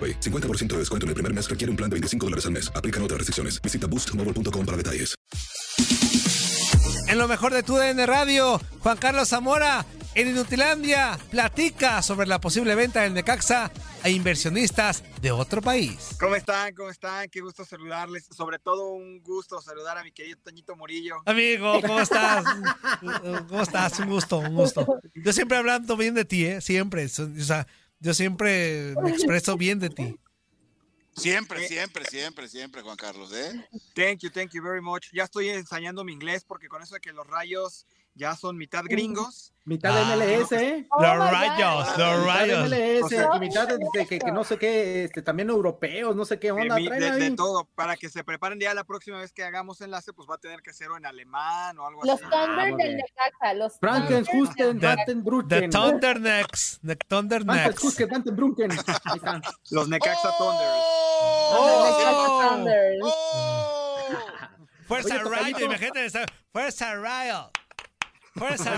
AroPay. 50% de descuento en el primer mes requiere un plan de 25 dólares al mes. Aplican otras restricciones. Visita boostmobile.com para detalles. En lo mejor de tu DN Radio, Juan Carlos Zamora, en Inutilandia, platica sobre la posible venta del Necaxa a inversionistas de otro país. ¿Cómo están? ¿Cómo están? Qué gusto saludarles. Sobre todo un gusto saludar a mi querido Toñito Murillo. Amigo, ¿cómo estás? ¿Cómo estás? Un gusto, un gusto. Yo siempre hablando bien de ti, ¿eh? Siempre. O sea, yo siempre me expreso bien de ti. Siempre, siempre, siempre, siempre, Juan Carlos, ¿eh? Thank you, thank you very much. Ya estoy ensayando mi inglés porque con eso de que los rayos ya son mitad gringos. Mitad de MLS, ¿eh? Los rayos, los rayos. MLS, y mitad de, de que, que no sé qué, este, también europeos, no sé qué onda. De, de- de todo, para que se preparen ya la próxima vez que hagamos enlace, pues va a tener que ser o en alemán o algo Los así. Thunder muy del. Necaxa, los Frankenhusten, The- The. Thundernecks. The Thundernecks. Frankenhusten, Vandenbrücken. Ahí está. Los Necaxa Thunders. ¡Oh! ¡Oh! Fuerza Rayo, imagínate. Fuerza Rayo. Fuerza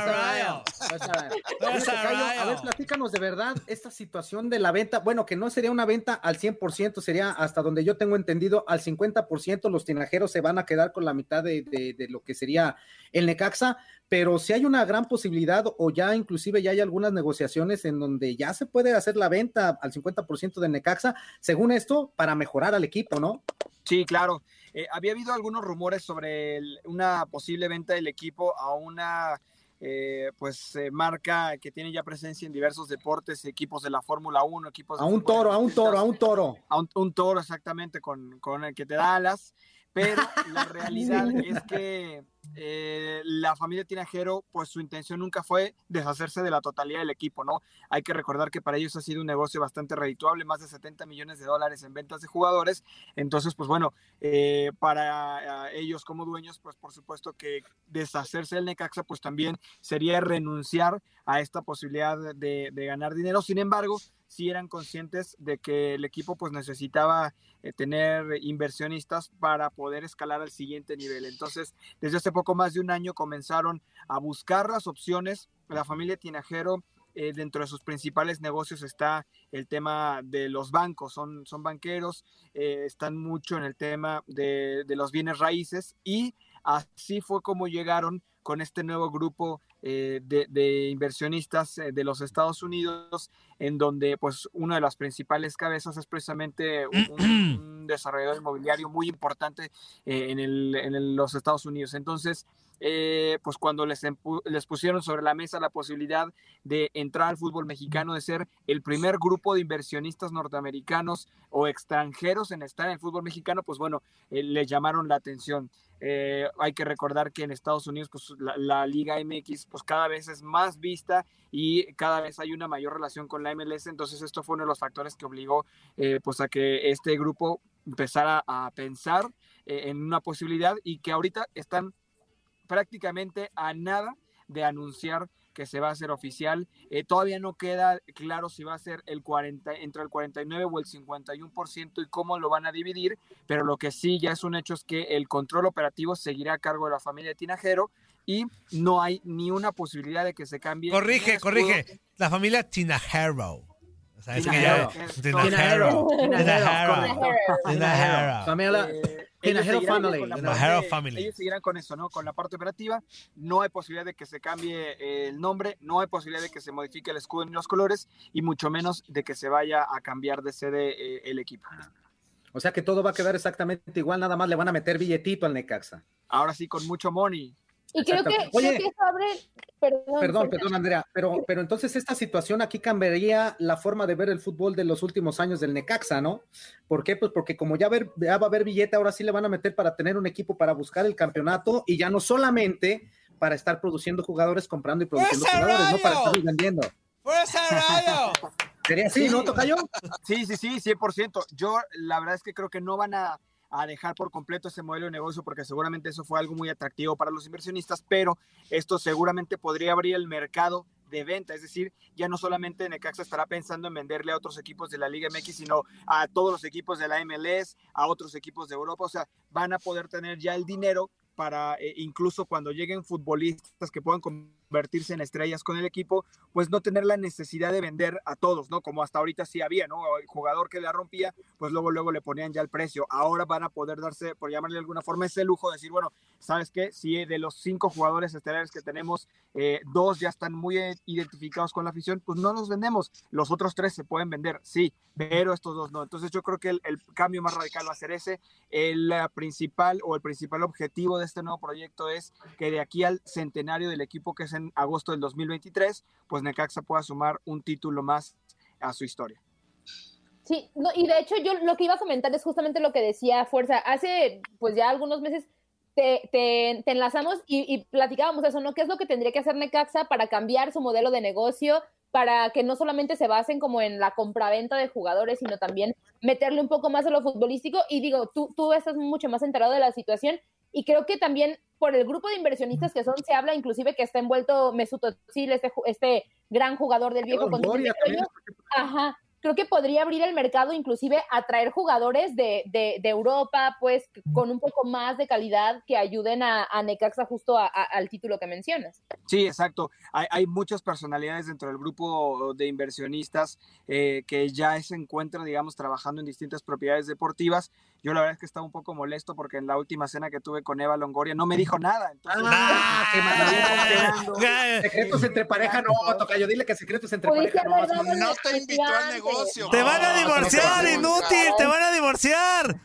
A ver, platícanos de verdad esta situación de la venta. Bueno, que no sería una venta al 100%, sería hasta donde yo tengo entendido al 50%. Los tinajeros se van a quedar con la mitad de, de- de lo que sería el Necaxa, pero si hay una gran posibilidad o ya inclusive ya hay algunas negociaciones en donde ya se puede hacer la venta al 50% del Necaxa, según esto, para mejorar al equipo, ¿no? Sí, claro. Eh, había habido algunos rumores sobre el- una posible venta del equipo a una eh, pues eh, marca que tiene ya presencia en diversos deportes, equipos de la Fórmula 1, equipos de A un toro, a un toro, a un toro. a un, un toro exactamente con, con el que te da alas, pero la realidad es que eh, la familia Tinajero, pues su intención nunca fue deshacerse de la totalidad del equipo, ¿no? Hay que recordar que para ellos ha sido un negocio bastante redituable, más de 70 millones de dólares en ventas de jugadores, entonces, pues bueno, eh, para eh, ellos como dueños, pues por supuesto que deshacerse del Necaxa, pues también sería renunciar a esta posibilidad de, ganar dinero, sin embargo, sí eran conscientes de que el equipo pues necesitaba tener inversionistas para poder escalar al siguiente nivel. Entonces, desde hace poco más de un año comenzaron a buscar las opciones. La familia Tinajero, eh, dentro de sus principales negocios está el tema de los bancos, son, son banqueros, eh, están mucho en el tema de, de los bienes raíces y así fue como llegaron con este nuevo grupo eh, de, de inversionistas eh, de los Estados Unidos, en donde pues una de las principales cabezas es precisamente un, desarrollador inmobiliario muy importante eh, en, el- en el- los Estados Unidos. Entonces, eh, pues cuando les, les pusieron sobre la mesa la posibilidad de entrar al fútbol mexicano, de ser el primer grupo de inversionistas norteamericanos o extranjeros en estar en el fútbol mexicano, pues bueno, les llamaron la atención. Eh, hay que recordar que en Estados Unidos pues, la, Liga MX pues cada vez es más vista y cada vez hay una mayor relación con la MLS, entonces esto fue uno de los factores que obligó eh, pues a que este grupo empezara a pensar eh, en una posibilidad y que ahorita están prácticamente a nada de anunciar que se va a hacer oficial. Eh, todavía no queda claro si va a ser el 40, entre el 49 o el 51% y cómo lo van a dividir, pero lo que sí ya es un hecho es que el control operativo seguirá a cargo de la familia Tinajero y no hay ni una posibilidad de que se cambie. Corrige, corrige. La familia Tinajero. O sea, es que Tinajero. ya- Tinajero. Tinajero. Tinajero. Familia- Eh, Tinajero ellos seguirán Family. parte- Family. Ellos seguirán con eso, ¿no? Con la parte operativa. No hay posibilidad de que se cambie eh, el nombre, no hay posibilidad de que se modifique el escudo ni los colores, y mucho menos de que se vaya a cambiar de sede eh, el equipo. O sea que todo va a quedar exactamente igual, nada más le van a meter billetito al Necaxa. Ahora sí, con mucho money. Y creo que. Oye. creo que eso abre. Perdón, Perdón, perdón, Andrea, pero, pero entonces esta situación aquí cambiaría la forma de ver el fútbol de los últimos años del Necaxa, ¿no? ¿Por qué? Pues porque como ya, ver, ya va a haber billete, ahora sí le van a meter para tener un equipo para buscar el campeonato y ya no solamente para estar produciendo jugadores, comprando y produciendo ¡Fuerza, jugadores, no para estar vendiendo. ¡Fuerza, Rayo! Sería así, ¿no, Tocayo? Sí, sí, sí, 100%. Yo la verdad es que creo que no van a, a dejar por completo ese modelo de negocio porque seguramente eso fue algo muy atractivo para los inversionistas, pero esto seguramente podría abrir el mercado de venta, es decir, ya no solamente Necaxa estará pensando en venderle a otros equipos de la Liga MX, sino a todos los equipos de la MLS, a otros equipos de Europa, o sea, van a poder tener ya el dinero para eh, incluso cuando lleguen futbolistas que puedan convertirse en estrellas con el equipo, pues no tener la necesidad de vender a todos, ¿no? Como hasta ahorita sí había, ¿no? El jugador que la rompía, pues luego luego le ponían ya el precio. Ahora van a poder darse, por llamarle de alguna forma, ese lujo de decir, bueno, ¿sabes qué? Si de los cinco jugadores estelares que tenemos, eh, dos ya están muy eh, identificados con la afición, pues no los vendemos. Los otros tres se pueden vender, sí, pero estos dos no. Entonces yo creo que el, el cambio más radical va a ser ese. El eh, principal o el principal objetivo de este nuevo proyecto es que de aquí al centenario del equipo, que es agosto del 2023, pues Necaxa pueda sumar un título más a su historia. Sí, no, y de hecho yo lo que iba a comentar es justamente lo que decía Fuerza. Hace pues ya algunos meses te, te- te enlazamos y, y platicábamos eso, ¿no? ¿Qué es lo que tendría que hacer Necaxa para cambiar su modelo de negocio? Para que no solamente se basen como en la compraventa de jugadores, sino también meterle un poco más a lo futbolístico. Y digo, tú, tú estás mucho más enterado de la situación y creo que también por el grupo de inversionistas que son, se habla inclusive que está envuelto Mesut Özil, este, este gran jugador del viejo continente. Yo- Ajá, creo que podría abrir el mercado, inclusive atraer jugadores de, de, de Europa, pues con un poco más de calidad que ayuden a, a Necaxa justo a- a- al título que mencionas. Sí, exacto. Hay, hay muchas personalidades dentro del grupo de inversionistas eh, que ya se encuentran, digamos, trabajando en distintas propiedades deportivas. Yo la verdad es que estaba un poco molesto porque en la última cena que tuve con Eva Longoria no me dijo nada. Entonces, Ah, qué maravilla. Eh, Secretos entre pareja, no, Tocayo, dile que secretos entre Pudiste pareja, no. No te invitó al negocio. ¡Te van a divorciar, inútil! ¡Te van a divorciar!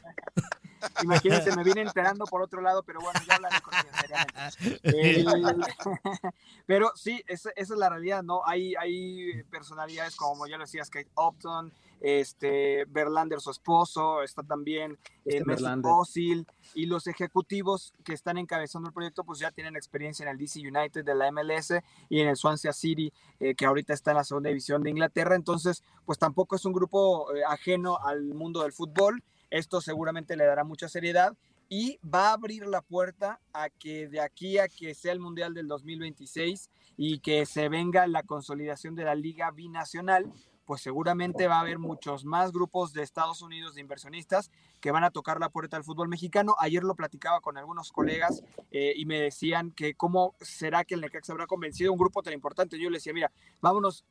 Imagínense, me vine enterando por otro lado, pero bueno, ya hablaré con ella seriamente. El- pero sí, esa, esa es la realidad, ¿no? Hay, hay personalidades como ya lo decías, Kate Upton, este, Verlander, su esposo, está también eh, Este Verlander. Özil, y los ejecutivos que están encabezando el proyecto, pues ya tienen experiencia en el DC United de la MLS y en el Swansea City, eh, que ahorita está en la segunda división de Inglaterra, entonces, pues tampoco es un grupo eh, ajeno al mundo del fútbol, esto seguramente le dará mucha seriedad y va a abrir la puerta a que de aquí a que sea el Mundial del 2026 y que se venga la consolidación de la Liga Binacional, pues seguramente va a haber muchos más grupos de Estados Unidos de inversionistas que van a tocar la puerta del fútbol mexicano. Ayer lo platicaba con algunos colegas eh, y me decían que cómo será que el Necaxa habrá convencido a un grupo tan importante. Yo les decía, mira, vámonos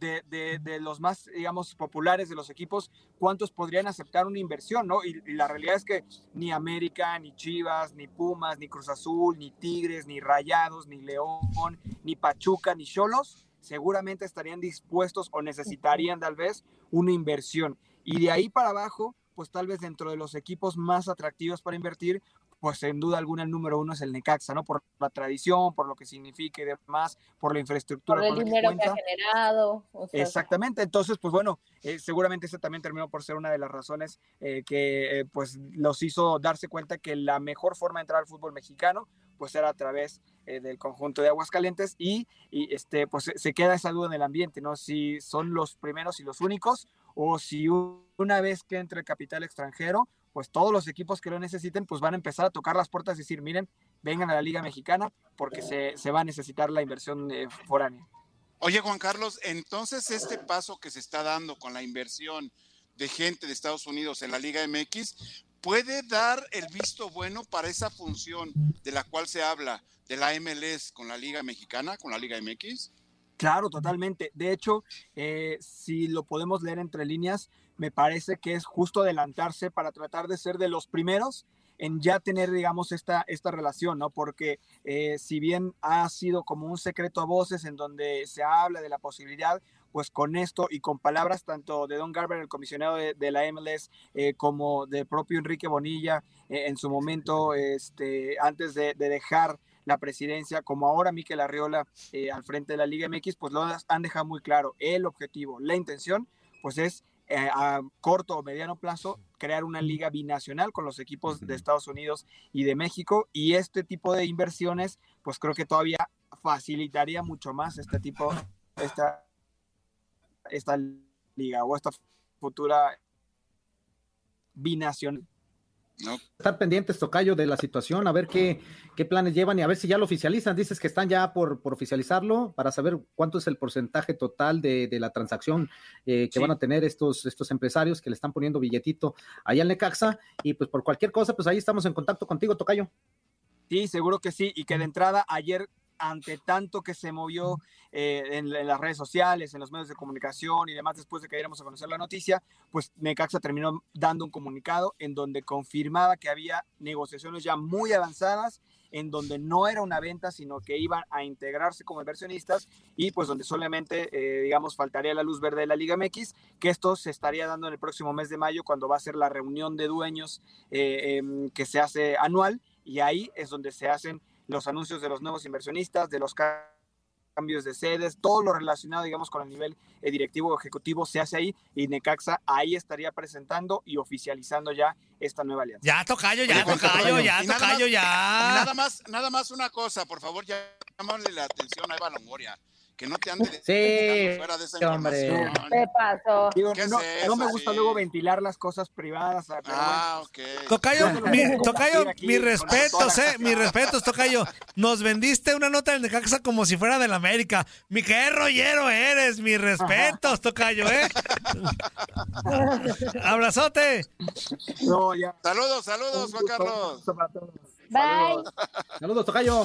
de, de- los más, digamos, populares de los equipos, ¿cuántos podrían aceptar una inversión? ¿no? Y, y la realidad es que ni América, ni Chivas, ni Pumas, ni Cruz Azul, ni Tigres, ni Rayados, ni León, ni Pachuca, ni Cholos, seguramente estarían dispuestos o necesitarían tal vez una inversión. Y de ahí para abajo, pues tal vez dentro de los equipos más atractivos para invertir, pues sin duda alguna el número uno es el Necaxa, ¿no? Por la tradición, por lo que significa y demás, por la infraestructura. Por el con la que dinero que ha generado. o sea, Exactamente, entonces, pues bueno, eh, seguramente ese también terminó por ser una de las razones eh, que eh, pues los hizo darse cuenta que la mejor forma de entrar al fútbol mexicano pues era a través del conjunto de Aguascalientes y, y este pues se queda esa duda en el ambiente, ¿no? Si son los primeros y los únicos o si un- una vez que entre capital extranjero pues todos los equipos que lo necesiten, pues van a empezar a tocar las puertas y decir, miren, vengan a la Liga Mexicana porque se, se va a necesitar la inversión eh, foránea. Oye, Juan Carlos, entonces este paso que se está dando con la inversión de gente de Estados Unidos en la Liga MX puede dar el visto bueno para esa función de la cual se habla de la MLS con la Liga Mexicana, con la Liga MX? Claro, totalmente. De hecho, eh, si lo podemos leer entre líneas, me parece que es justo adelantarse para tratar de ser de los primeros en ya tener, digamos, esta, esta relación, ¿no? Porque eh, si bien ha sido como un secreto a voces en donde se habla de la posibilidad, pues con esto y con palabras tanto de Don Garber, el comisionado de, la MLS, eh, como del propio Enrique Bonilla en su momento, este, antes de, dejar la presidencia, como ahora Miquel Arriola al frente de la Liga MX, pues lo han dejado muy claro. El objetivo, la intención, pues es eh, a corto o mediano plazo crear una liga binacional con los equipos de Estados Unidos y de México y este tipo de inversiones pues creo que todavía facilitaría mucho más este tipo esta esta liga o esta futura binacional Estar pendientes, Tocayo, de la situación, a ver qué, qué, planes llevan y a ver si ya lo oficializan. Dices que están ya por, por oficializarlo para saber cuánto es el porcentaje total de, de la transacción eh, que van a tener estos, estos empresarios que le están poniendo billetito allá en Necaxa. Y pues por cualquier cosa, pues ahí estamos en contacto contigo, Tocayo. Sí, seguro que sí. Y que de entrada ayer ante tanto que se movió eh, en, las redes sociales, en los medios de comunicación y demás, después de que diéramos a conocer la noticia, pues Necaxa terminó dando un comunicado en donde confirmaba que había negociaciones ya muy avanzadas, en donde no era una venta, sino que iban a integrarse como inversionistas y pues donde solamente, eh, digamos, faltaría la luz verde de la Liga MX, que esto se estaría dando en el próximo mes de mayo, cuando va a ser la reunión de dueños eh, em, que se hace anual, y ahí es donde se hacen los anuncios de los nuevos inversionistas, de los cambios de sedes, todo lo relacionado, digamos, con el nivel directivo o ejecutivo se hace ahí y Necaxa ahí estaría presentando y oficializando ya esta nueva alianza. Ya, tocayo, ya, tocayo, ya, tocayo, ya. Nada más, nada más una cosa, por favor, ya llámale la atención a Eva Longoria que no te ande sí, fuera de esa información. ¿Qué pasó? no, me gusta luego ventilar las cosas privadas. Ah, ok. Tocayo, mi, tocayo, mis respetos, eh, mis respetos, Tocayo. Nos vendiste una nota del Necaxa como si fuera del América. Mi qué rollero eres, mis respetos, Tocayo, eh. Abrazote. Saludos, saludos, Juan Carlos. Bye. Saludos, Tocayo.